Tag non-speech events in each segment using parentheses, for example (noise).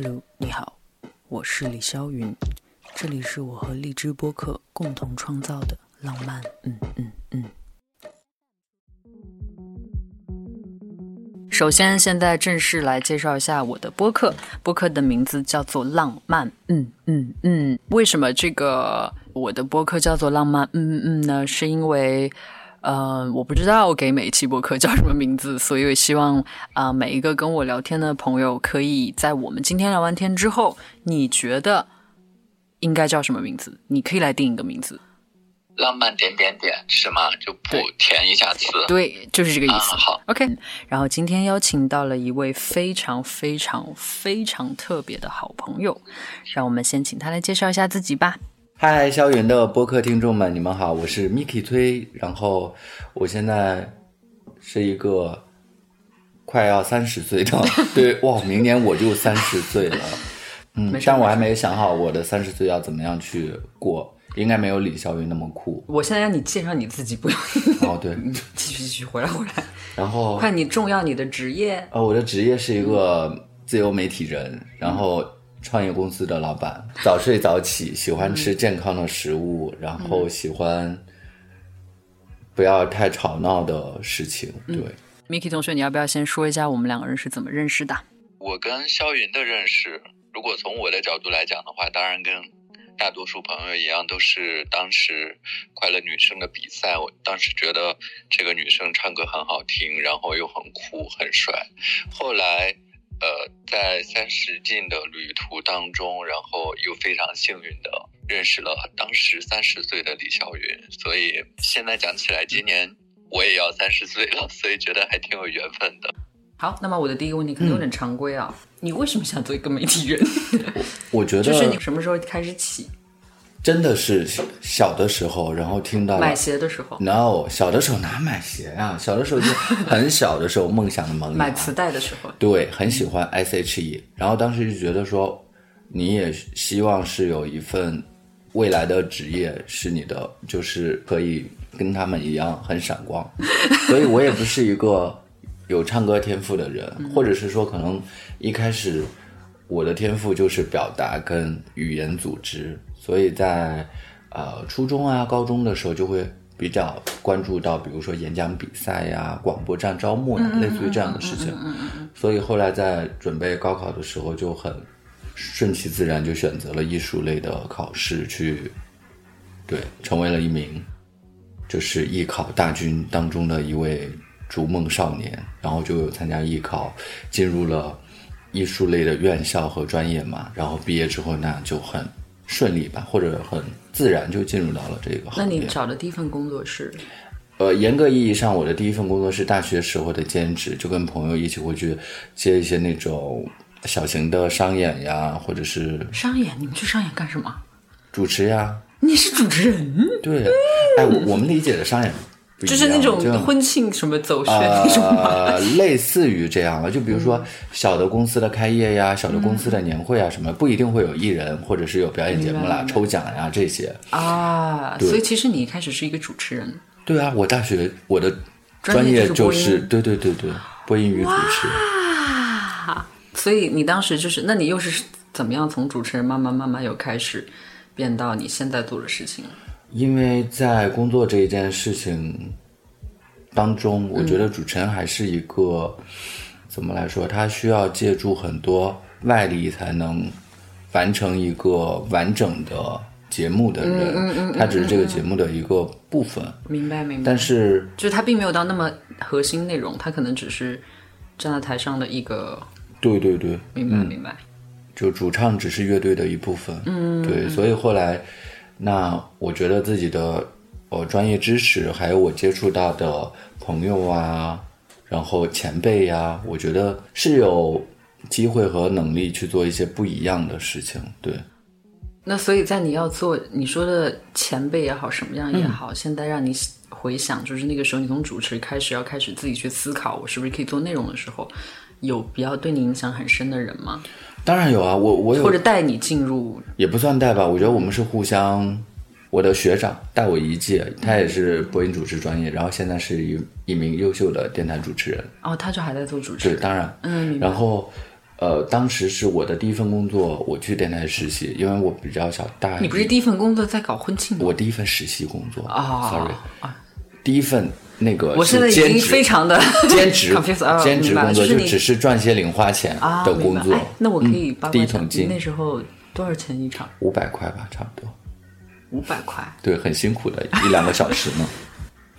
Hello，你好，我是李霄云，这里是我和荔枝播客共同创造的浪漫，嗯嗯嗯。首先，现在正式来介绍一下我的播客，播客的名字叫做《浪漫》，嗯嗯嗯。为什么这个我的播客叫做《浪漫》？嗯嗯呢？是因为。呃，我不知道给每一期播客叫什么名字，所以我希望啊，每一个跟我聊天的朋友，可以在我们今天聊完天之后，你觉得应该叫什么名字？你可以来定一个名字。浪漫点点点是吗？就不填一下词。对，(laughs) 就是这个意思。好，OK。然后今天邀请到了一位非常非常非常特别的好朋友，让我们先请他来介绍一下自己吧。嗨，萧云的播客听众们，你们好，我是 Miki 崔，然后我现在是一个快要三十岁的，(laughs) 对，哇，明年我就三十岁了，(laughs) 嗯，但我还没想好我的三十岁要怎么样去过，应该没有李霄云那么酷。我现在让你介绍你自己，不用哦，对，(laughs) 继续继续，回来回来，然后快，你重要你的职业，呃，我的职业是一个自由媒体人，然后。创业公司的老板，早睡早起，喜欢吃健康的食物，然后喜欢不要太吵闹的事情。对，Miki 同学，你要不要先说一下我们两个人是怎么认识的？我跟肖云的认识，如果从我的角度来讲的话，当然跟大多数朋友一样，都是当时快乐女生的比赛。我当时觉得这个女生唱歌很好听，然后又很酷很帅。后来。呃，在三十进的旅途当中，然后又非常幸运的认识了当时三十岁的李霄云，所以现在讲起来，今年我也要三十岁了，所以觉得还挺有缘分的。好，那么我的第一个问题可能有点常规啊，你为什么想做一个媒体人？我觉得就是你什么时候开始起？真的是小的时候，然后听到买鞋的时候，no，小的时候哪买鞋啊？小的时候就很小的时候，梦想的萌芽。买磁带的时候，对，很喜欢 S.H.E，然后当时就觉得说，你也希望是有一份未来的职业是你的，就是可以跟他们一样很闪光。(laughs) 所以我也不是一个有唱歌天赋的人，或者是说可能一开始我的天赋就是表达跟语言组织。所以在，呃，初中啊、高中的时候就会比较关注到，比如说演讲比赛呀、广播站招募呀，类似于这样的事情。所以后来在准备高考的时候，就很顺其自然，就选择了艺术类的考试去，对，成为了一名就是艺考大军当中的一位逐梦少年，然后就有参加艺考，进入了艺术类的院校和专业嘛，然后毕业之后那就很。顺利吧，或者很自然就进入到了这个行业。那你找的第一份工作是？呃，严格意义上，我的第一份工作是大学时候的兼职，就跟朋友一起会去接一些那种小型的商演呀，或者是商演。你们去商演干什么？主持呀。你是主持人？对。哎，我们理解的商演。就是那种婚庆什么走穴那种吗？(laughs) 类似于这样了，就比如说小的公司的开业呀，小的公司的年会啊，什么不一定会有艺人，或者是有表演节目啦、抽奖呀这些啊。所以其实你一开始是一个主持人。对啊，我大学我的专业就是对对对对播音与主持。所以你当时就是，那你又是怎么样从主持人慢慢慢慢又开始变到你现在做的事情？因为在工作这一件事情当中，我觉得主持人还是一个怎么来说？他需要借助很多外力才能完成一个完整的节目的人，他只是这个节目的一个部分。明白，明白。但是，就是他并没有到那么核心内容，他可能只是站在台上的一个。对对对，明白明白。就主唱只是乐队的一部分。嗯，对，所以后来。那我觉得自己的呃专业知识，还有我接触到的朋友啊，然后前辈呀，我觉得是有机会和能力去做一些不一样的事情。对。那所以在你要做你说的前辈也好，什么样也好，现在让你回想，就是那个时候你从主持开始要开始自己去思考，我是不是可以做内容的时候，有比较对你影响很深的人吗？当然有啊，我我有或者带你进入也不算带吧，我觉得我们是互相。我的学长带我一届，他也是播音主持专业，然后现在是一一名优秀的电台主持人。哦，他就还在做主持。对，当然，嗯。然后，呃，当时是我的第一份工作，我去电台实习，因为我比较小，大你不是第一份工作在搞婚庆吗？我第一份实习工作啊，sorry，啊第一份那个我现在已经非常的 (laughs) 兼职兼职工作就只是赚些零花钱啊的工作那我可以第一桶金那时候多少钱一场？五百块吧，差不多。五百块。对，很辛苦的一两个小时呢。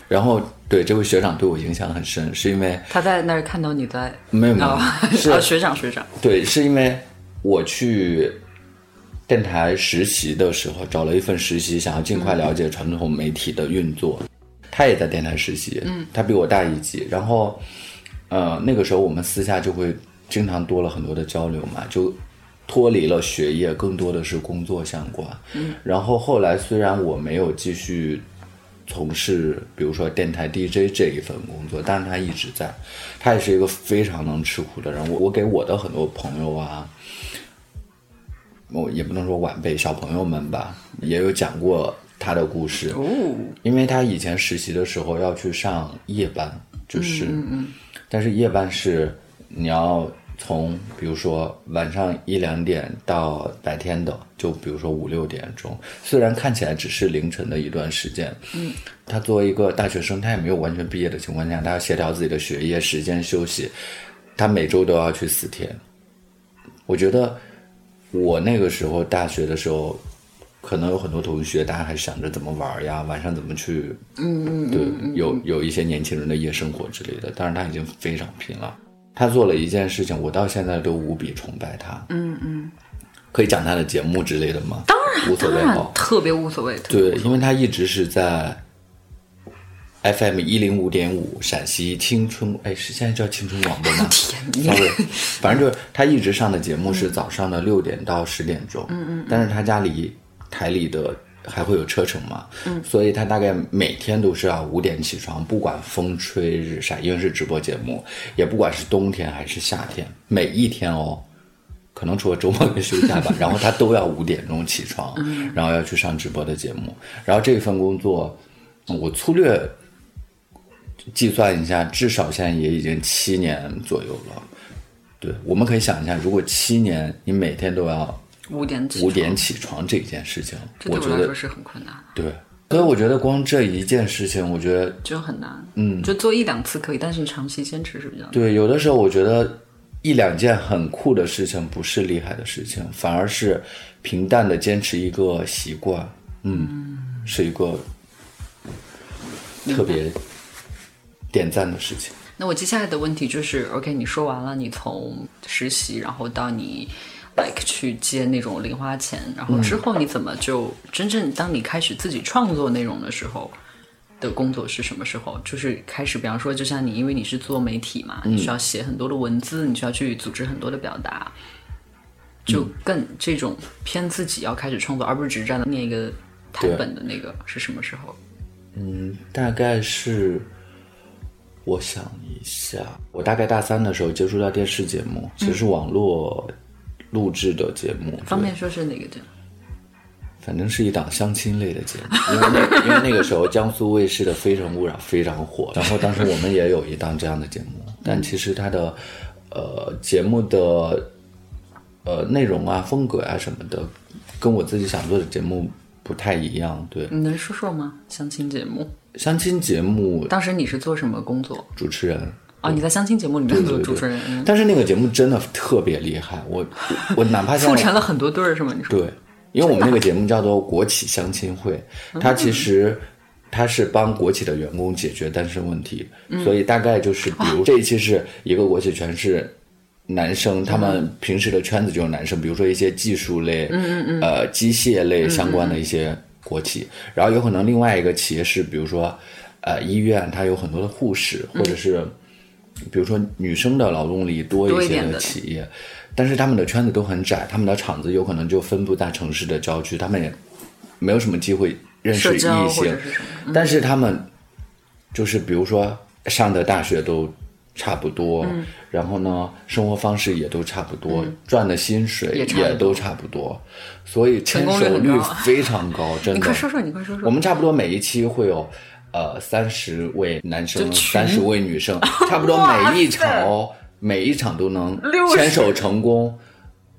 然后，对这位学长对我影响很深，是因为他在那儿看到你在没有没有哦，(laughs) 是哦学长学长，对，是因为我去电台实习的时候，找了一份实习，想要尽快了解传统媒体的运作。他也在电台实习，嗯，他比我大一级。然后，呃，那个时候我们私下就会经常多了很多的交流嘛，就脱离了学业，更多的是工作相关。嗯，然后后来虽然我没有继续从事，比如说电台 DJ 这一份工作，但是他一直在，他也是一个非常能吃苦的人。我我给我的很多朋友啊，我也不能说晚辈小朋友们吧，也有讲过他的故事。哦，因为他以前实习的时候要去上夜班，就是，但是夜班是你要从比如说晚上一两点到白天的，就比如说五六点钟，虽然看起来只是凌晨的一段时间，嗯，他作为一个大学生，他也没有完全毕业的情况下，他要协调自己的学业时间休息，他每周都要去四天。我觉得我那个时候大学的时候，可能有很多同学，大家还想着怎么玩呀，晚上怎么去，嗯嗯，对，有有一些年轻人的夜生活之类的，但是他已经非常拼了。他做了一件事情，我到现在都无比崇拜他。嗯嗯，可以讲他的节目之类的吗？当然，无所当然谓哦。特别无所谓。对，因为他一直是在 FM 一零五点五陕西青春，哎，是现在叫青春广播吗？(laughs) sorry，(laughs) 反正就是他一直上的节目是早上的六点到十点钟，嗯嗯，但是他家离台里的还会有车程嘛，嗯，所以他大概每天都是要五点起床，不管风吹日晒，因为是直播节目，也不管是冬天还是夏天，每一天哦。可能除了周末跟休假吧，(laughs) 然后他都要五点钟起床，然后要去上直播的节目。然后这份工作，我粗略计算一下，至少现在也已经七年左右了。对，我们可以想一下，如果七年你每天都要五点起五点床，起床这件事情，我觉得是很困难的，对。所以我觉得光这一件事情，我觉得就很难。嗯，就做一两次可以，但是你长期坚持是比较难。对，有的时候我觉得一两件很酷的事情不是厉害的事情，反而是平淡的坚持一个习惯，嗯，是一个特别点赞的事情。那我接下来的问题就是，OK，你说完了，你从实习，然后到你 like 去接那种零花钱，然后之后你怎么就真正当你开始自己创作内容的时候的工作是什么时候？就是开始，比方说，就像你，因为你是做媒体嘛，你需要写很多的文字，你需要去组织很多的表达，就更这种偏自己要开始创作，而不是只是站在念一个台本的那个是什么时候？嗯，大概是，我想一下，我大概大三的时候接触到电视节目，其实是网络录制的节目，方便说是哪个节目？反正是一档相亲类的节目，因为那 (laughs) 因为那个时候江苏卫视的《非诚勿扰》非常火，(laughs) 然后当时我们也有一档这样的节目，但其实它的呃节目的呃内容啊、风格啊什么的，跟我自己想做的节目不太一样。对，你能说说吗？相亲节目，相亲节目当时你是做什么工作？主持人。哦，你在相亲节目里面做主持人，嗯。但是那个节目真的特别厉害，我我 (laughs) 我哪怕像促成了很多对儿是吗？你说。对，因为我们那个节目叫做国企相亲会，它其实它是帮国企的员工解决单身问题，所以大概就是，比如这一期是一个国企全是男生，他们平时的圈子就是男生，比如说一些技术类，嗯嗯嗯，呃，机械类相关的一些国企，然后有可能另外一个企业是，比如说呃医院，它有很多的护士，或者是。比如说女生的劳动力多一些的企业，但是他们的圈子都很窄，他们的厂子有可能就分布在城市的郊区，他们也没有什么机会认识异性？但是他们就是比如说上的大学都差不多，嗯。然后呢，生活方式也都差不多，赚的薪水也差不多。也都差不多，所以牵手率非常高，真的。你快说说，你快说说。我们差不多每一期会有呃三十位男生，三十位女生，(laughs) 差不多每一场哦每一场都能牵手成功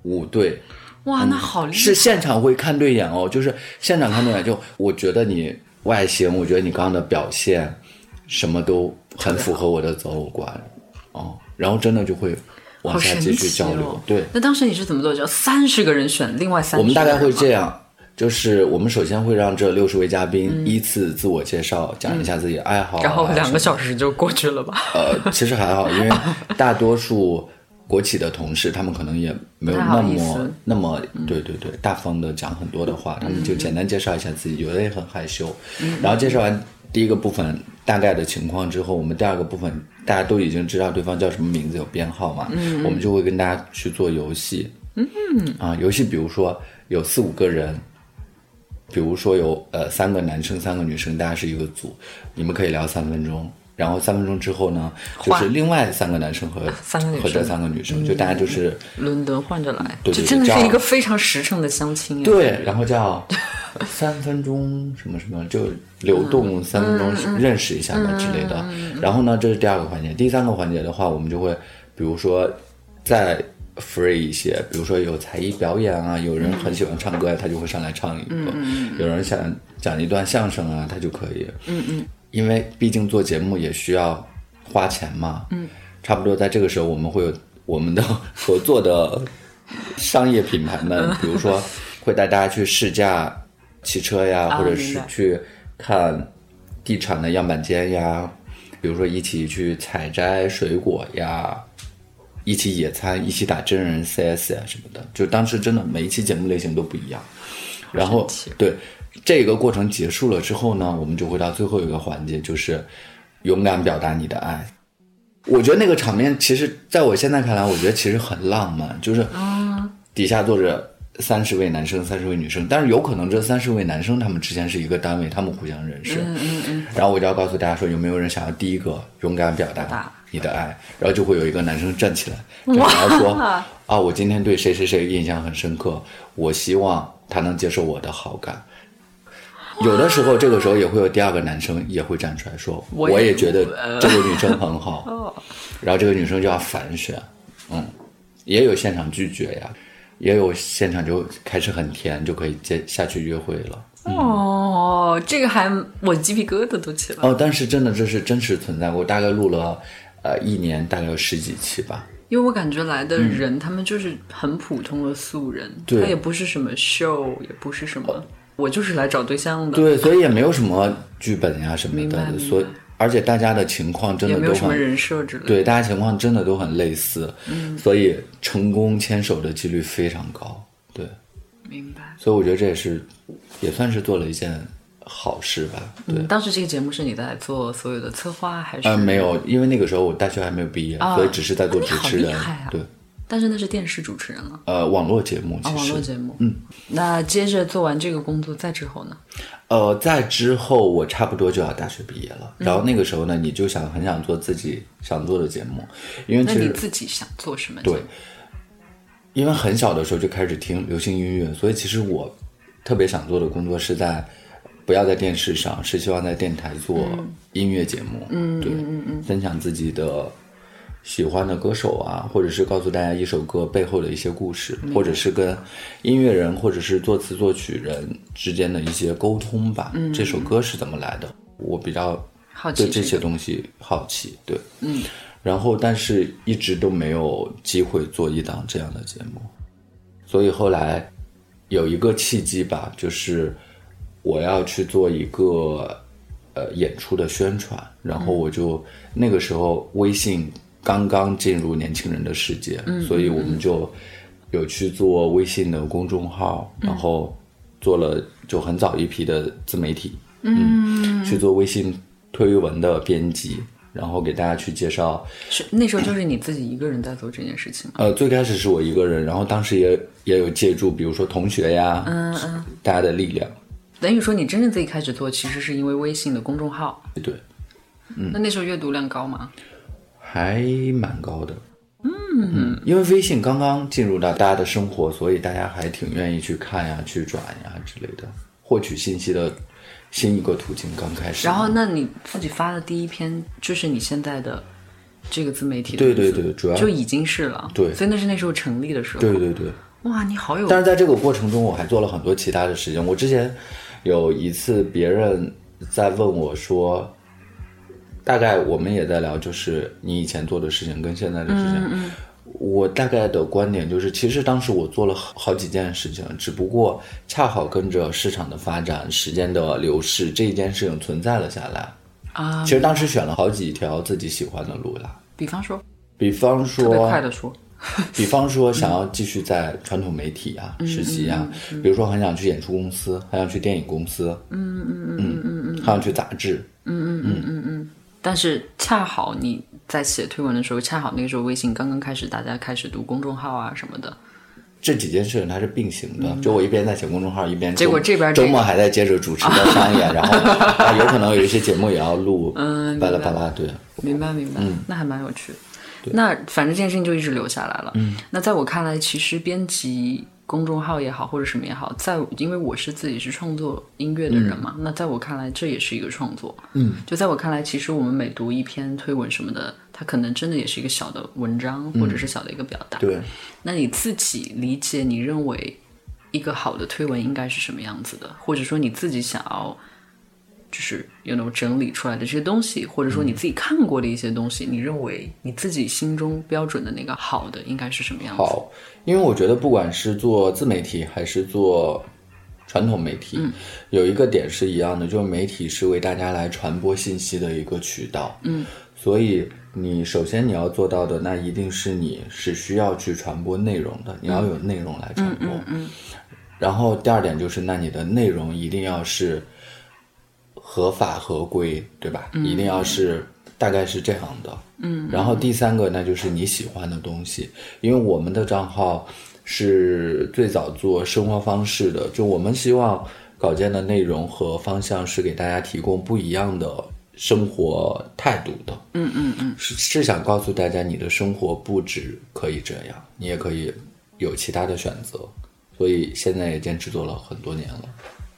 五对。哇，那好厉害！是现场会看对眼哦，就是现场看对眼，就我觉得你外形，我觉得你刚刚的表现，什么都很符合我的择偶观，哦，然后真的就会往下继续交流。哦。对，那当时你是怎么做？就三十个人选另外三十，我们大概会这。样，就是我们首先会让这六十位嘉宾依次自我介绍，讲一下自己的爱好然后两个。小时就过去了吧？呃，(laughs) 其实还好，因为大多数国企的同事，他们可能也没有那么那么，对对对，大方的讲很多的话，他们就简单介绍一下自己，有的也很害羞。嗯然后介绍完第一个部分大概的情况之后，我们第二个部分大家都已经知道对方叫什么名字，有编号嘛，嗯我们就会跟大家去做游戏。嗯啊，游戏比如说有四五个人。比如说有呃三个男生三个女生，大家是一个组，你们可以聊三分钟，然后三分钟之后呢，就是另外三个男生和三个女生。和这三个女生，就大家就是轮轮换着来，对对对这真的是一个非常实诚的相亲呀。对，然后叫 (laughs) 三分钟什么什么，就流动三分钟认识一下的之类的。然后呢，这是第二个环节，第三个环节的话，我们就会比如说再 free 一些，比如说有才艺表演啊，有人很喜欢唱歌，他就会上来唱一个；有人想讲一段相声啊，他就可以。嗯嗯，因为毕竟做节目也需要花钱嘛。嗯，差不多在这个时候，我们会有我们的合作的商业品牌们，比如说会带大家去试驾汽车呀，或者是去看地产的样板间呀，比如说一起去采摘水果呀，一起野餐，一起打真人 CS 啊什么的。就当时真的每一期节目类型都不一样，然后对这个过程结束了之后呢，我们就会到最后一个环节，就是勇敢表达你的爱。我觉得那个场面，其实在我现在看来，我觉得其实很浪漫，就是底下坐着三十位男生、三十位女生，但是有可能这三十位男生他们之间是一个单位，他们互相认识。嗯嗯嗯。然后我就要告诉大家说，有没有人想要第一个勇敢表达达你的爱？然后就会有一个男生站起来，站起来说啊，我今天对谁谁谁印象很深刻，我希望他能接受我的好感。有的时候，这个时候也会有第二个男生也会站出来说，我也觉得这个女生很好，(laughs) 然后这个女生就要反选，嗯，也有现场拒绝呀，也有现场就开始很甜，就可以接下去约会了。哦，这个还我鸡皮疙瘩都起来了，哦，但是真的这是真实存在。过，大概录了呃一年，大概有十几期吧。因为我感觉来的人、他们就是很普通的素人，他也不是什么秀，也不是什么，我就是来找对象的，对，所以也没有什么剧本呀什么的，明白所以而且大家的情况真的都很没有什么人设之类的。对，大家情况真的都很类似，嗯，所以成功牵手的几率非常高。对，明白。所以我觉得这也是也算是做了一件好事吧。对，嗯，当时这个节目是你在做所有的策划，还是？呃，没有，因为那个时候我大学还没有毕业，啊所以只是在做主持人。对，但是那是电视主持人了呃，网络节目网络节目。嗯，那接着做完这个工作，再之后呢？呃，在之后我差不多就要大学毕业了，然后那个时候呢，你就想很想做自己想做的节目，因为那你自己想做什么？对，因为很小的时候就开始听流行音乐，所以其实我特别想做的工作是在不要在电视上，是希望在电台做音乐节目，嗯，对，嗯嗯，分享自己的喜欢的歌手啊，或者是告诉大家一首歌背后的一些故事，或者是跟音乐人或者是作词作曲人之间的一些沟通吧。嗯，这首歌是怎么来的？我比较好奇对这些东西好奇，对，嗯，然后但是一直都没有机会做一档这样的节目，所以后来有一个契机吧，就是我要去做一个呃演出的宣传，然后我就、那个时候微信刚刚进入年轻人的世界，所以我们就有去做微信的公众号，然后做了就很早一批的自媒体，嗯，去做微信推文的编辑，然后给大家去介绍。是那时候就是你自己一个人在做这件事情吗？呃，最开始是我一个人，然后当时也也有借助，比如说同学呀，嗯嗯，大家的力量，等于说你真正自己开始做，其实是因为微信的公众号。对，嗯那那时候阅读量高吗？还蛮高的。嗯，因为微信刚刚进入到大家的生活，所以大家还挺愿意去看呀、去转呀之类的，获取信息的新一个途径刚开始。然后，那你自己发的第一篇就是你现在的这个自媒体的对对对主要就已经是了。对所以那是那时候成立的时候。对对对。哇，你好有但是在这个过程中，我还做了很多其他的事情。我之前有一次，别人在问我说，大概我们也在聊，就是你以前做的事情跟现在的事情。我大概的观点就是，其实当时我做了好好几件事情，只不过恰好跟着市场的发展、时间的流逝，这一件事情存在了下来。啊。其，实当时选了好几条自己喜欢的路啦，比方说，比方特别快，的说，(laughs) 比方说想要继续在传统媒体啊实习啊，比如说很想去演出公司，很想去电影公司，嗯嗯嗯嗯嗯，很想去杂志，嗯嗯嗯嗯。嗯但是恰好你在写推文的时候，恰好那个时候微信刚刚开始，大家开始读公众号啊什么的。这几件事情它是并行的，就我一边在写公众号，一边结果这边周末还在接着主持的商演，(laughs) 然后啊有可能有一些节目也要录，嗯巴拉巴拉，对，明白明白，那还蛮有趣的。那反正这件事情就一直留下来了。嗯，那在我看来，其实编辑公众号也好，或者什么也好，在因为我是自己是创作音乐的人嘛，那在我看来，这也是一个创作。嗯，就在我看来，其实我们每读一篇推文什么的，它可能真的也是一个小的文章，或者是小的一个表达。对，那你自己理解，你认为一个好的推文应该是什么样子的？或者说你自己想要，就是有那种整理出来的这些东西，或者说你自己看过的一些东西，你认为你自己心中标准的那个好的应该是什么样子？好，因为我觉得不管是做自媒体还是做传统媒体，有一个点是一样的，就是媒体是为大家来传播信息的一个渠道。嗯，所以你首先你要做到的，那一定是你是需要去传播内容的，你要有内容来传播。嗯然后第二点就是，那你的内容一定要是合法合规，对吧？一定要是大概是这样的。嗯。然后第三个，那就是你喜欢的东西，因为我们的账号是最早做生活方式的，就我们希望稿件的内容和方向是给大家提供不一样的生活态度的。嗯嗯嗯，是是想告诉大家，你的生活不止可以这样，你也可以有其他的选择。所以现在也坚持做了很多年了。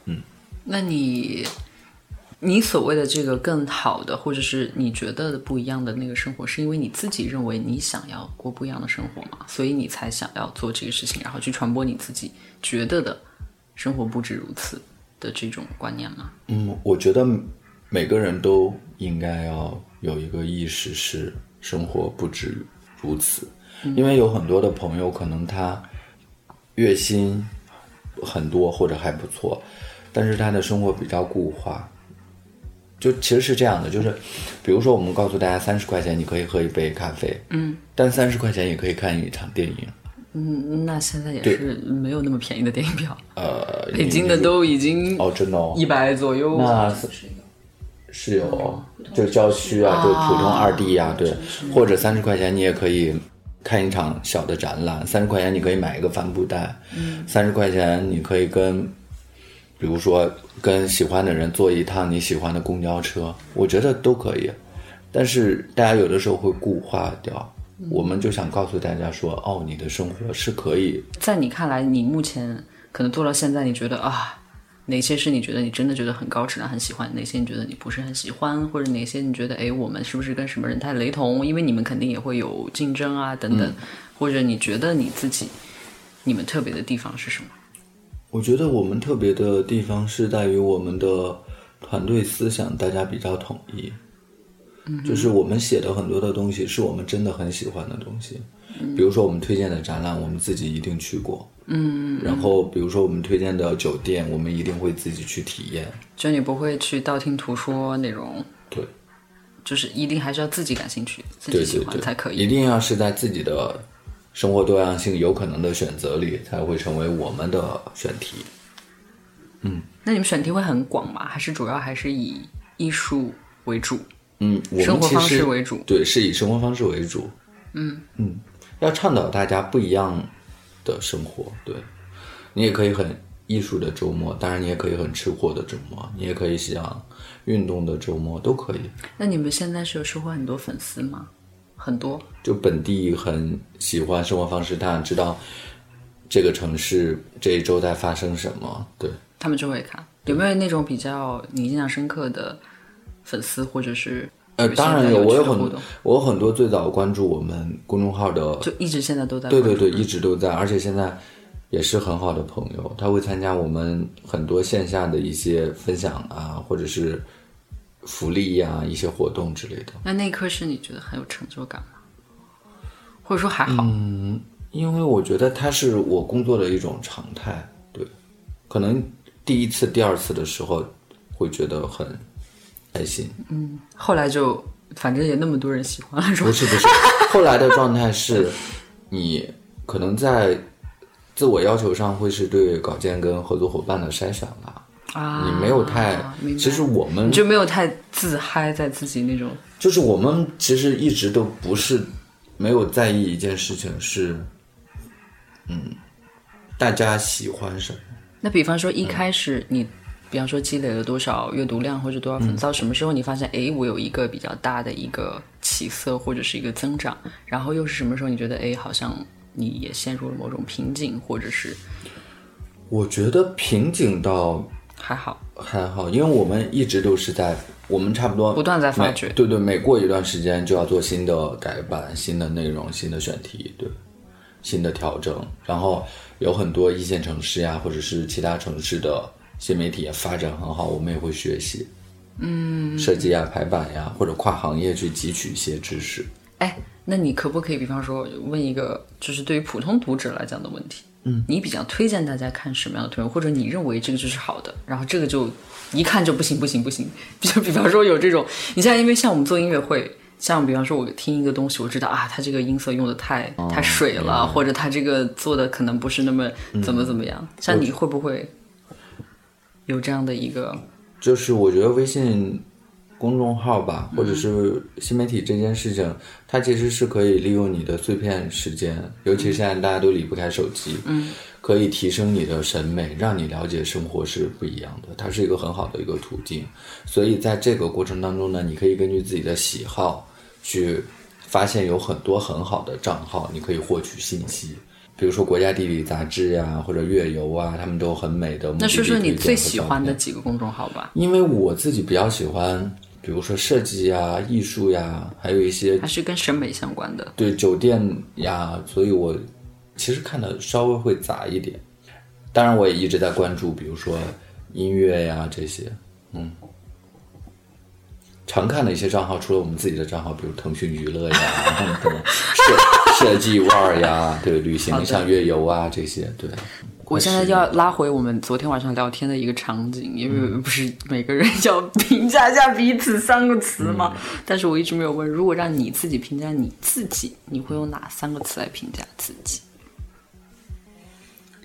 嗯那你，你所谓的这个更好的，或者是你觉得的不一样的那个生活，是因为你自己认为你想要过不一样的生活吗？所以你才想要做这个事情，然后去传播你自己觉得的生活不止如此的这种观念吗？嗯，我觉得每个人都应该要有一个意识，是生活不止如此。因为有很多的朋友，可能他月薪很多或者还不错，但是他的生活比较固化。就其实是这样的，就是比如说我们告诉大家，三十块钱你可以喝一杯咖啡，嗯，但三十块钱也可以看一场电影。嗯，那现在也是没有那么便宜的电影票，呃，北京的都已经哦，真的哦，一百左右。那是是有，就郊区啊，就普通二 D 啊，对，或者三十块钱你也可以看一场小的展览，三十块钱你可以买一个帆布袋，三十块钱你可以跟，比如说跟喜欢的人坐一趟你喜欢的公交车，我觉得都可以，但是大家有的时候会固化掉。我们就想告诉大家说，哦，你的生活是可以在你看来，你目前可能做到现在，你觉得啊，哪些是你觉得你真的觉得很高质量、很喜欢？哪些你觉得你不是很喜欢？或者哪些你觉得，哎，我们是不是跟什么人太雷同？因为你们肯定也会有竞争啊，等等。或者你觉得你自己，你们特别的地方是什么？我觉得我们特别的地方是在于我们的团队思想，大家比较统一。就是我们写的很多的东西是我们真的很喜欢的东西，比如说我们推荐的展览，我们自己一定去过。嗯，然后比如说我们推荐的酒店，我们一定会自己去体验。就你不会去道听途说那种，对，就是一定还是要自己感兴趣、自己喜欢才可以。一定要是在自己的生活多样性有可能的选择里，才会成为我们的选题。嗯那你们选题会很广吗？还是主要还是以艺术为主？嗯，我生活方式为主对，是以生活方式为主。嗯嗯，要倡导大家不一样的生活。对，你也可以很艺术的周末，当然你也可以很吃货的周末，你也可以想运动的周末，都可以。那你们现在是有收获很多粉丝吗？很多。就本地很喜欢生活方式，他想知道这个城市这一周在发生什么。对，他们就会看。有没有那种比较你印象深刻的粉丝，或者是呃，当然有，我有很趣的互动我有很多最早关注我们公众号的，就一直现在都在对对对，(laughs) 一直都在，而且现在也是很好的朋友，他会参加我们很多线下的一些分享啊，或者是福利呀、一些活动之类的。那那一刻是你觉得很有成就感吗？或者说还好？嗯因为我觉得它是我工作的一种常态，对，可能第一次、第二次的时候会觉得很开心，嗯后来就反正也那么多人喜欢了，是吧不？是不是，后来的状态是，你可能在自我要求上会是对稿件跟合作伙伴的筛选了，啊，你没有太其实我们就没有太自嗨在自己那种。就是我们其实一直都不是没有在意一件事情是，嗯，大家喜欢什么。那比方说嗯一开始你，比方说积累了多少阅读量或者多少嗯。粉，到什么时候你发现，哎，我有一个比较大的一个起色或者是一个增长，然后又是什么时候你觉得，哎，好像你也陷入了某种瓶颈，或者是？我觉得瓶颈倒还好，还好，因为我们一直都是在，我们差不多不断在发掘对对，每过一段时间就要做新的改版、新的内容、新的选题，对，新的调整。然后有很多一线城市呀，或者是其他城市的新媒体也发展很好，我们也会学习，嗯，设计呀、排版呀，或者跨行业去汲取一些知识。哎，那你可不可以，比方说问一个，就是对于普通读者来讲的问题？嗯，你比较推荐大家看什么样的推文，或者你认为这个就是好的，然后这个就一看就不行不行不行。(laughs) 就比方说有这种，你像因为像我们做音乐会，像比方说我听一个东西，我知道啊，它这个音色用的太、太水了，或者它这个做的可能不是那么怎么怎么样。像你会不会有这样的一个？就是我觉得微信公众号吧，或者是新媒体这件事情，它其实是可以利用你的碎片时间，尤其现在大家都离不开手机，嗯，可以提升你的审美，让你了解生活是不一样的，它是一个很好的一个途径。所以在这个过程当中呢，你可以根据自己的喜好去发现有很多很好的账号，你可以获取信息。比如说国家地理杂志呀，或者月游啊，他们都有很美的那说说你最喜欢的几个公众号吧，因为我自己比较喜欢，比如说设计呀、艺术呀，还有一些还是跟审美相关的？对酒店呀，所以我其实看的稍微会杂一点。当然，我也一直在关注，比如说音乐呀这些，嗯。常看的一些账号，除了我们自己的账号，比如腾讯娱乐呀，(laughs) 然后什么设设计腕儿呀，对，旅行像月游啊这些，对。我现在要拉回我们昨天晚上聊天的一个场景，因为不是每个人 (laughs) 要评价一下彼此三个词吗？但是我一直没有问，如果让你自己评价你自己，你会用哪三个词来评价自己？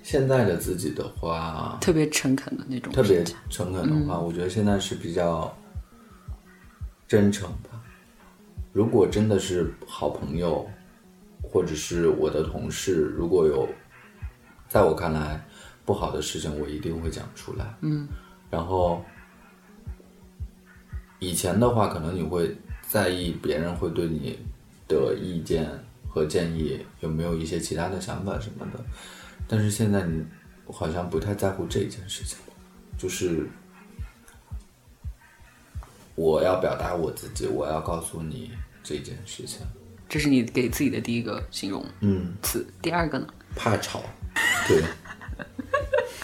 现在的自己的话，特别诚恳的那种特别。诚恳的话，我觉得现在是比较真诚吧。如果真的是好朋友，或者是我的同事，如果有在我看来不好的事情，我一定会讲出来。嗯，然后以前的话，可能你会在意别人会对你的意见和建议有没有一些其他的想法什么的，但是现在你好像不太在乎这件事情，就是我要表达我自己，我要告诉你这件事情。这是你给自己的第一个形容嗯，词。第二个呢，怕吵，对，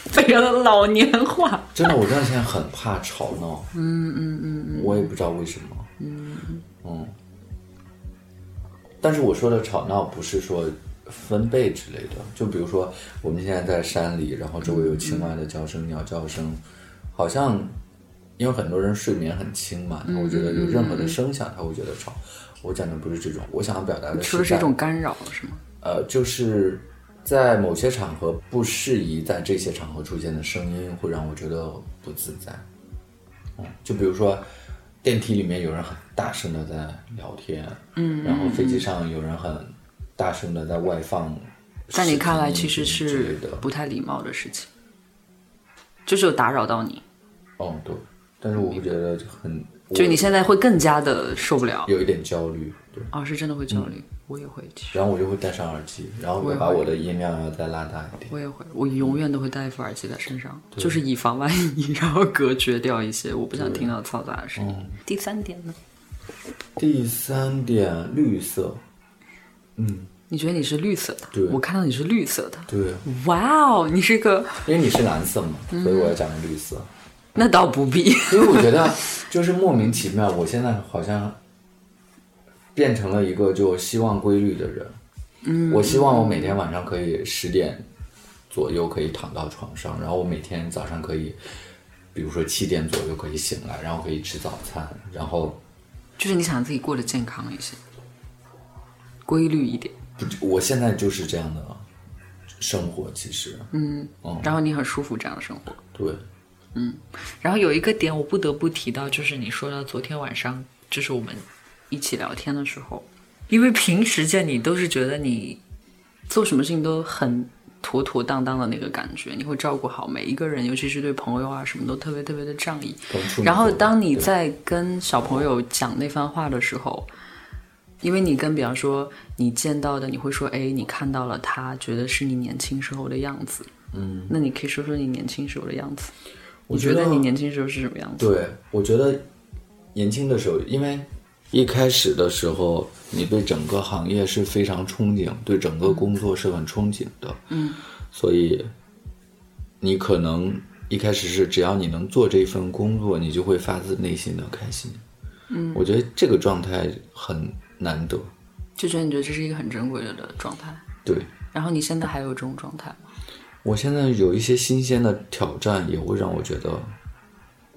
非常的老年化。真的，我这段时间很怕吵闹。嗯嗯嗯我也不知道为什么。嗯嗯。但是我说的吵闹不是说分贝之类的，就比如说我们现在在山里，然后周围有青蛙的叫声、鸟叫声，好像因为很多人睡眠很轻嘛，他会觉得有任何的声响他会觉得吵。我讲的不是这种，我想要表达的在说的是一种干扰，是吗？呃，就是在某些场合不适宜在这些场合出现的声音，会让我觉得不自在。嗯，就比如说电梯里面有人很大声的在聊天，嗯，然后飞机上有人很大声的在外放，在你看来，其实是不太礼貌的事情，就是有打扰到你，哦，对，但是我会觉得很，就你现在会更加的受不了。有一点焦虑，对，哦，是真的会焦虑，我也会，其实然后我就会戴上耳机，然后把我的音量要再拉大一点。我也会，我永远都会戴一副耳机在身上，就是以防万一，(laughs) 然后隔绝掉一些我不想听到嘈杂的声音。第三点呢，第三点，绿色。嗯，你觉得你是绿色的？对我看到你是绿色的。对，哇哦，你是个……因为你是蓝色嘛，所以我要讲绿色。那倒不必。因为我觉得就是莫名其妙，我现在好像变成了一个就希望规律的人。嗯，我希望我每天晚上可以十点左右可以躺到床上，然后我每天早上可以，比如说七点左右可以醒来，然后可以吃早餐，然后就是你想自己过得健康一些，规律一点。不，我现在就是这样的生活，其实，嗯，然后你很舒服这样的生活。对，嗯然后有一个点我不得不提到，就是你说到昨天晚上，就是我们一起聊天的时候，因为平时见你都是觉得你做什么事情都很妥妥当当的那个感觉，你会照顾好每一个人，尤其是对朋友啊什么都特别特别的仗义。然后当你在跟小朋友讲那番话的时候，因为你跟比方说你见到的，你会说，哎，你看到了他，觉得是你年轻时候的样子。嗯，那你可以说说你年轻时候的样子。我觉得你年轻时候是什么样子？对，我觉得年轻的时候，因为一开始的时候，你对整个行业是非常憧憬，对整个工作是很憧憬的。嗯，所以你可能一开始是只要你能做这份工作，你就会发自内心的开心。嗯，我觉得这个状态很难得。就觉得你觉得这是一个很珍贵的状态。对然后你现在还有这种状态吗？我现在有一些新鲜的挑战，也会让我觉得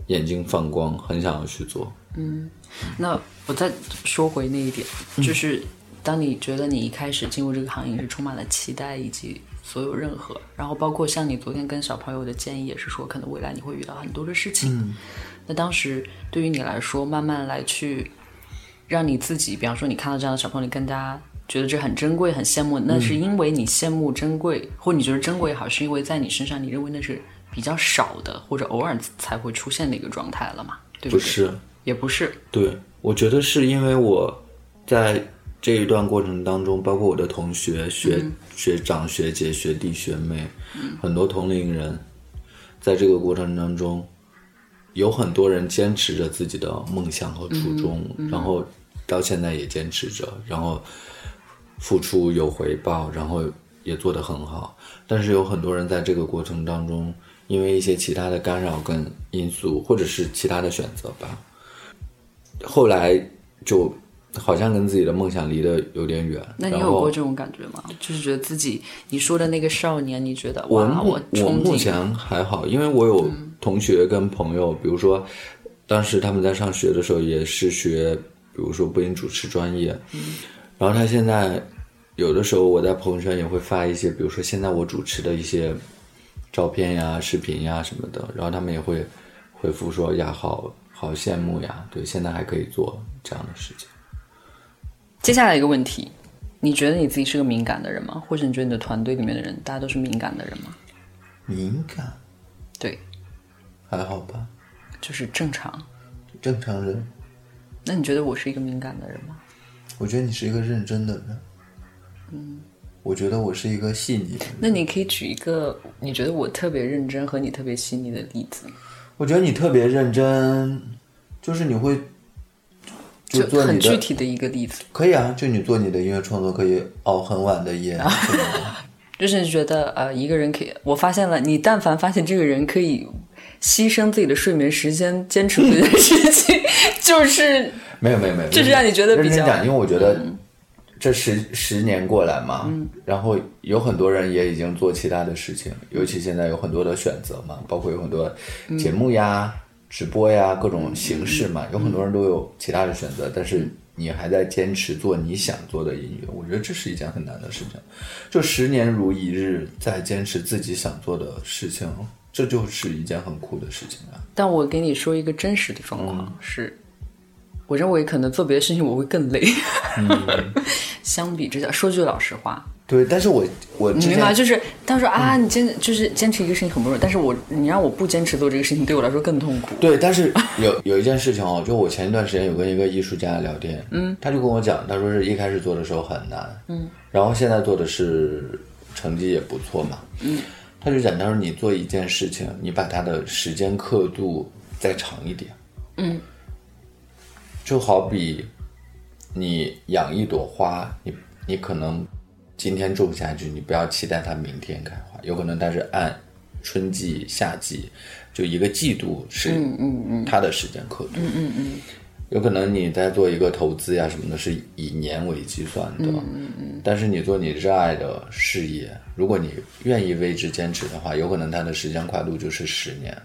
眼睛放光，很想要去做。嗯那我再说回那一点，就是当你觉得你一开始进入这个行业是充满了期待以及所有任何，然后包括像你昨天跟小朋友的建议也是说，可能未来你会遇到很多的事情。那当时对于你来说，慢慢来去让你自己，比方说你看到这样的小朋友，你更加觉得这很珍贵、很羡慕，那是因为你羡慕珍贵，或你觉得珍贵也好，是因为在你身上你认为那是比较少的，或者偶尔才会出现的一个状态了嘛？对对？不是，也不是。对，我觉得是因为我在这一段过程当中，包括我的同学、学、学长、学姐、学弟、学妹，很多同龄人，在这个过程当中，有很多人坚持着自己的梦想和初衷，然后到现在也坚持着，然后付出有回报，然后也做得很好。但是有很多人在这个过程当中，因为一些其他的干扰跟因素，或者是其他的选择吧，后来就好像跟自己的梦想离得有点远。那你有过这种感觉吗？就是觉得自己你说的那个少年，你觉得我哇，我我目前还好，因为我有同学跟朋友，比如说当时他们在上学的时候也是学，比如说播音主持专业，然后他现在有的时候我在朋友圈也会发一些，比如说现在我主持的一些照片呀、视频呀什么的，然后他们也会回复说呀，好好羡慕呀，对，现在还可以做这样的事情。接下来一个问题，你觉得你自己是个敏感的人吗？或者你觉得你的团队里面的人大家都是敏感的人吗？敏感对，还好吧，就是正常。正常人。那你觉得我是一个敏感的人吗？我觉得你是一个认真的人。嗯，我觉得我是一个细腻的人。那你可以举一个你觉得我特别认真和你特别细腻的例子，我觉得你特别认真，就是你会就做很你的，具体的一个例子，可以啊，就你做你的音乐创作可以熬很晚的夜。(laughs) 就是觉得呃一个人可以，我发现了，你但凡发现这个人可以牺牲自己的睡眠时间坚持这件事情，(laughs) 就是没有没有没有，就是让你觉得比较因为我觉得这十十年过来嘛，然后有很多人也已经做其他的事情，尤其现在有很多的选择嘛，包括有很多节目呀、直播呀各种形式嘛，有很多人都有其他的选择，但是你还在坚持做你想做的音乐，我觉得这是一件很难的事情。就十年如一日，在坚持自己想做的事情，这就是一件很酷的事情啊。但我给你说一个真实的状况、是，我认为可能做别的事情我会更累。(laughs) 相比之下，说句老实话，对，但是我我你明白？就是他说啊，你坚就是坚持一个事情很不容易，但是我你让我不坚持做这个事情，对我来说更痛苦。对，但是有 (laughs) 有一件事情哦，就我前一段时间有跟一个艺术家聊天，嗯，他就跟我讲，他说是一开始做的时候很难，嗯，然后现在做的是成绩也不错嘛，嗯，他就讲，他说你做一件事情，你把它的时间刻度再长一点，嗯，就好比你养一朵花，你你可能今天种下去，你不要期待它明天开花，有可能它是按春季、夏季，就一个季度是它的时间刻度。嗯嗯嗯。有可能你在做一个投资呀什么的，是以年为计算的。嗯嗯嗯。但是你做你热爱的事业，如果你愿意为之坚持的话，有可能它的时间跨度就是十年。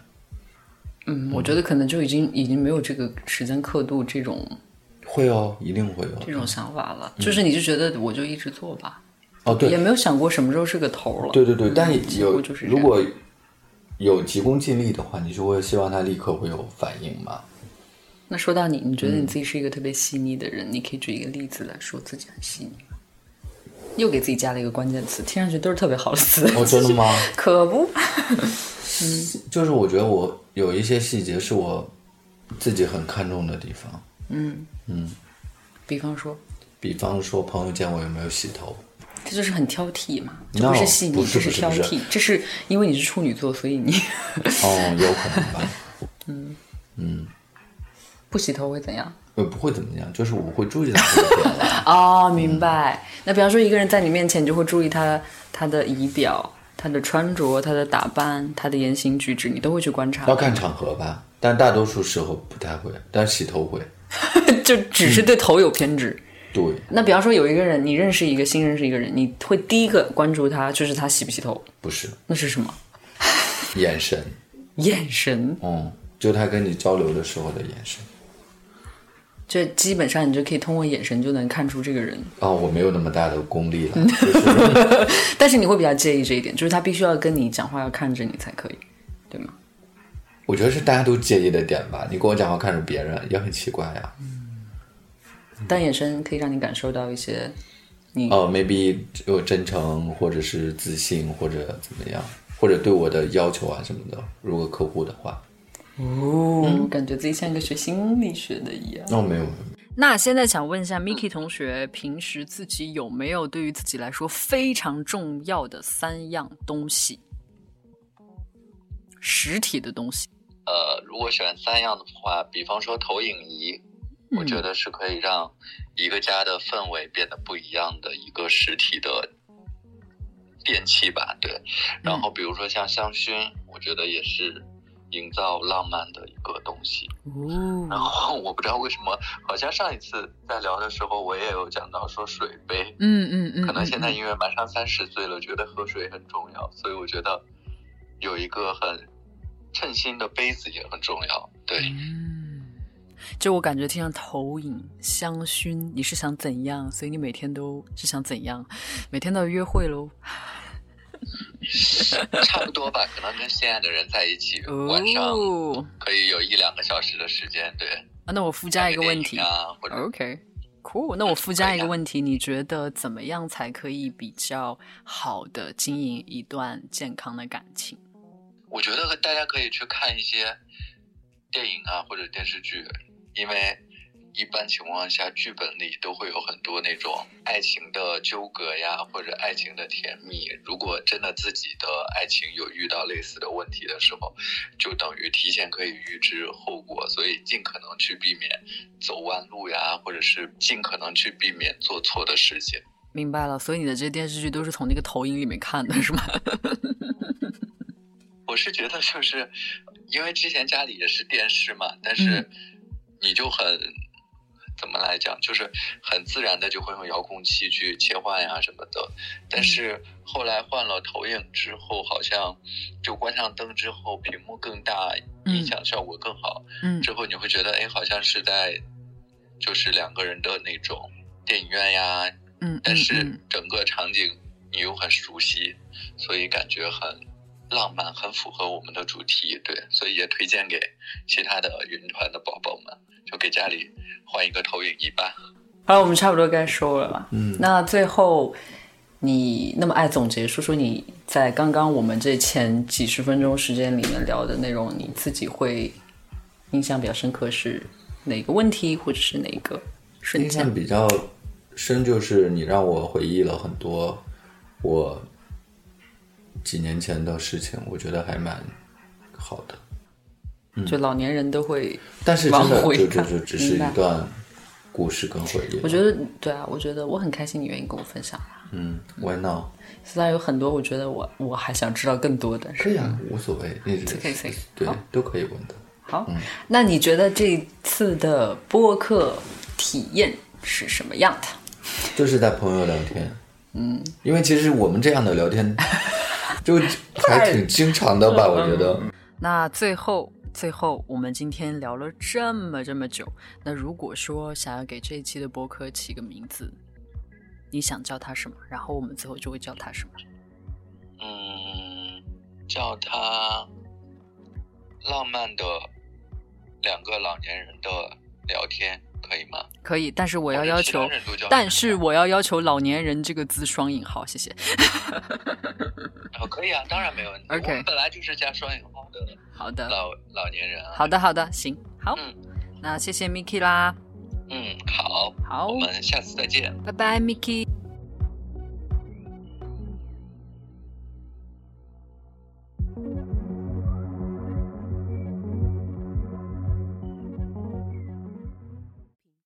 嗯，我觉得可能就已经已经没有这个时间刻度这种会哦，一定会有这种想法了。就是你就觉得我就一直做吧。哦，对，也没有想过什么时候是个头了。对对对，但有就是如果有急功近利的话，你就会希望他立刻会有反应嘛。那说到你，你觉得你自己是一个特别细腻的人？你可以举一个例子来说自己很细腻。又给自己加了一个关键词，听上去都是特别好的词。哦，真的吗？(laughs) 可不。嗯，(laughs) 就是我觉得我有一些细节是我自己很看重的地方。嗯嗯，比方说，比方说朋友见我有没有洗头，这就是很挑剔嘛，这不是细腻，这是挑剔，这是因为你是处女座，所以你哦，有可能吧。(laughs) 嗯嗯，不洗头会怎样？呃，不会怎么样，就是我会注意到这个点了。(laughs) 哦，明白。那比方说，一个人在你面前，你就会注意他他的仪表、他的穿着、他的打扮、他的言行举止，你都会去观察。要看场合吧，但大多数时候不太会，但洗头会。(laughs) 就只是对头有偏执。对。那比方说，有一个人，你认识一个新认识一个人，你会第一个关注他，就是他洗不洗头？不是。那是什么？眼神。(laughs) 眼神。嗯，就他跟你交流的时候的眼神。就基本上你就可以通过眼神就能看出这个人。哦，我没有那么大的功力了。(laughs) 但是你会比较介意这一点，就是他必须要跟你讲话，要看着你才可以，对吗？我觉得是大家都介意的点吧。你跟我讲话看着别人也很奇怪呀。嗯。但眼神可以让你感受到一些，你哦，maybe 有真诚，或者是自信，或者怎么样，或者对我的要求啊什么的。如果客户的话。哦，感觉自己像一个学心理学的一样。哦，没有。那现在想问一下，Miki 同学，平时自己有没有对于自己来说非常重要的三样东西？实体的东西。呃，如果选三样的话，比方说投影仪，我觉得是可以让一个家的氛围变得不一样的一个实体的电器吧。对。然后，比如说像香薰，我觉得也是。营造浪漫的一个东西，(laughs) 然后我不知道为什么，好像上一次在聊的时候，我也有讲到说水杯，嗯嗯嗯，可能现在因为马上三十岁了，觉得喝水很重要，所以我觉得有一个很称心的杯子也很重要。对，嗯，就我感觉听像投影、香薰，你是想怎样？所以你每天都是想怎样？每天都要约会喽。(laughs) 差不多吧，可能跟心爱的人在一起，晚上可以有一两个小时的时间。对，啊，那我附加一个问题啊，OK，Cool，那我附加一个问题，你觉得怎么样才可以比较好的经营一段健康的感情？我觉得大家可以去看一些电影啊，或者电视剧，因为。一般情况下，剧本里都会有很多那种爱情的纠葛呀，或者爱情的甜蜜。如果真的自己的爱情有遇到类似的问题的时候，就等于提前可以预知后果，所以尽可能去避免走弯路呀，或者是尽可能去避免做错的事情。明白了，所以你的这些电视剧都是从那个投影里面看的，是吗？(laughs) 我是觉得，就是因为之前家里也是电视嘛，但是你就很。来讲，就是很自然的就会用遥控器去切换呀什么的。但是后来换了投影之后，好像就关上灯之后，屏幕更大，音响效果更好。嗯，之后你会觉得，哎，好像是在就是两个人的那种电影院呀。嗯，但是整个场景你又很熟悉，所以感觉很浪漫，很符合我们的主题。对，所以也推荐给其他的云团的宝宝们。就给家里换一个投影仪吧。好了，我们差不多该收了吧？嗯，那最后你那么爱总结，说说你在刚刚我们这前几十分钟时间里面聊的内容，你自己会印象比较深刻是哪个问题，或者是哪个瞬间？印象比较深就是你让我回忆了很多我几年前的事情，我觉得还蛮好的。就老年人都会。但是真的就就只是一段故事跟回忆。我觉得对啊，我觉得我很开心你愿意跟我分享啊。嗯，Why not？虽然有很多我觉得我我还想知道更多的是。可以啊，无所谓，可以对都可以问的。好，那你觉得这次的播客体验是什么样的？就是在朋友聊天，嗯，因为其实我们这样的聊天就还挺经常的吧，我觉得。那最后，最后，我们今天聊了这么这么久，那如果说想要给这一期的播客起个名字，你想叫它什么？然后我们最后就会叫它什么？嗯，叫他浪漫的两个老年人的聊天，可以吗？可以，但是我要要求但是我要要求“老年人”这个字双引号，谢谢。哦，可以啊，当然没问题。OK 我们本来就是加双引号的好的，老老年人啊。好的，好的，行，好，嗯那谢谢 Miki 啦，嗯，好，好我，们下次再见。拜拜，Miki。